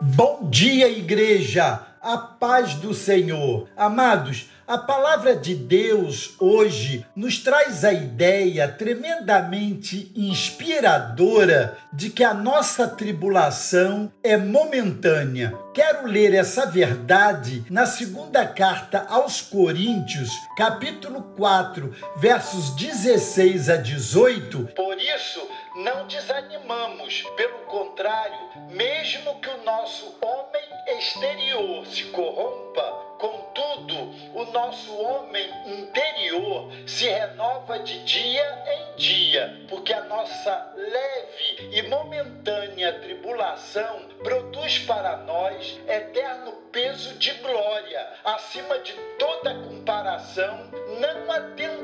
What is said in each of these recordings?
Bom dia, igreja! A paz do Senhor. Amados, a palavra de Deus hoje nos traz a ideia tremendamente inspiradora de que a nossa tribulação é momentânea. Quero ler essa verdade na segunda carta aos Coríntios, capítulo 4, versos 16 a 18. Por isso, não desanimamos, pelo contrário, mesmo que o nosso homem exterior se corrompa, contudo, o nosso homem interior se renova de dia em dia, porque a nossa leve e momentânea tribulação produz para nós eterno peso de glória, acima de toda comparação, não atentando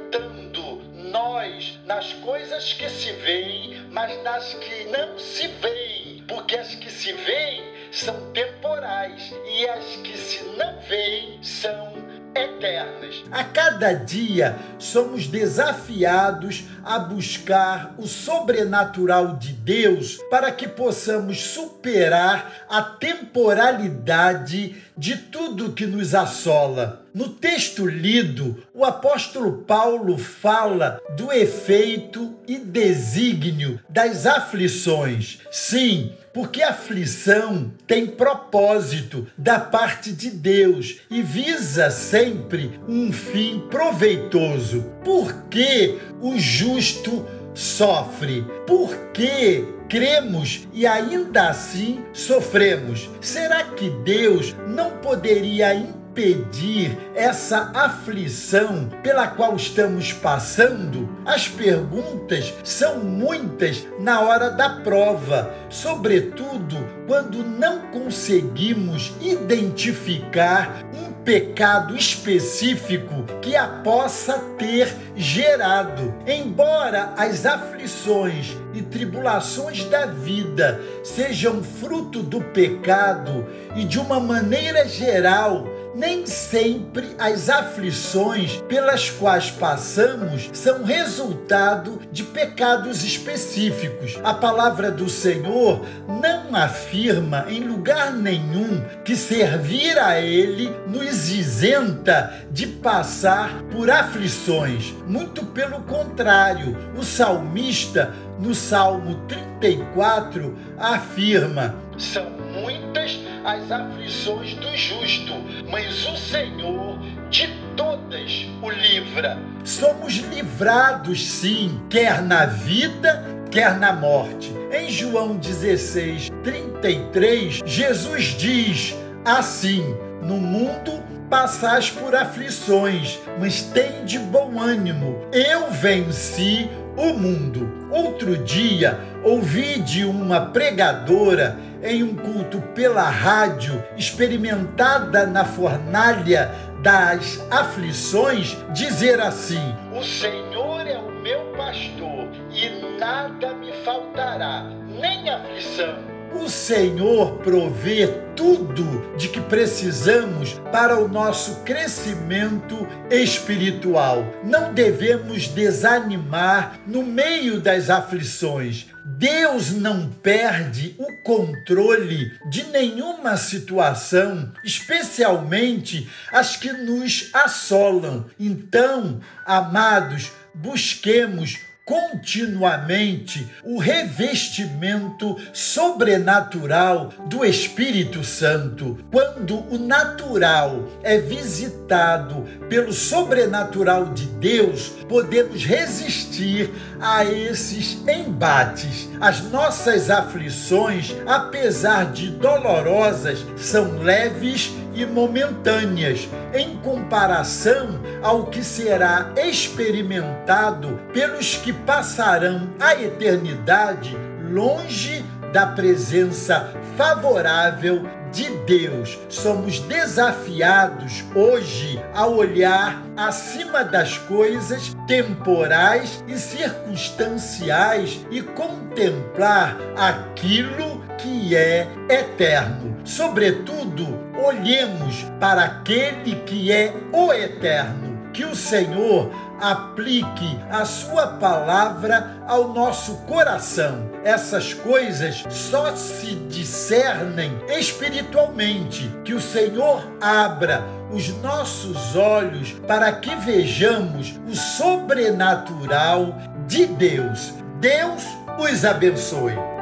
nós nas coisas que se veem, mas nas que não se veem, porque as que se veem são temporais e as que se não veem são eternas. A cada dia somos desafiados a buscar o sobrenatural de Deus para que possamos superar a temporalidade de tudo que nos assola. No texto lido, o apóstolo Paulo fala do efeito e desígnio das aflições. Sim, porque aflição tem propósito da parte de Deus e visa sempre um fim proveitoso. Por que o justo sofre? Por que cremos e ainda assim sofremos? Será que Deus não poderia impedir essa aflição pela qual estamos passando? As perguntas são muitas na hora da prova, sobretudo quando não conseguimos identificar um pecado específico que a possa ter gerado. Embora as aflições e tribulações da vida sejam fruto do pecado e de uma maneira geral nem sempre as aflições pelas quais passamos são resultado de pecados específicos. A palavra do Senhor não afirma em lugar nenhum que servir a Ele nos isenta de passar por aflições. Muito pelo contrário, o salmista, no Salmo 34, afirma: São muitas as aflições do justo, mas o Senhor de todas o livra. Somos livrados, sim, quer na vida, quer na morte. Em João 16, 33, Jesus diz assim: No mundo passais por aflições, mas tem de bom ânimo. Eu venci o mundo. Outro dia, ouvi de uma pregadora em um culto pela rádio, experimentada na fornalha das aflições, dizer assim: O Senhor é o meu pastor e nada me faltará, nem aflição o Senhor provê tudo de que precisamos para o nosso crescimento espiritual. Não devemos desanimar no meio das aflições. Deus não perde o controle de nenhuma situação, especialmente as que nos assolam. Então, amados, busquemos continuamente o revestimento sobrenatural do Espírito Santo. Quando o natural é visitado pelo sobrenatural de Deus, podemos resistir a esses embates. As nossas aflições, apesar de dolorosas, são leves e momentâneas em comparação ao que será experimentado pelos que passarão a eternidade longe da presença favorável de Deus. Somos desafiados hoje a olhar acima das coisas temporais e circunstanciais e contemplar aquilo que é eterno. Sobretudo, olhemos para aquele que é o eterno. Que o Senhor aplique a sua palavra ao nosso coração. Essas coisas só se discernem espiritualmente. Que o Senhor abra os nossos olhos para que vejamos o sobrenatural de Deus. Deus os abençoe.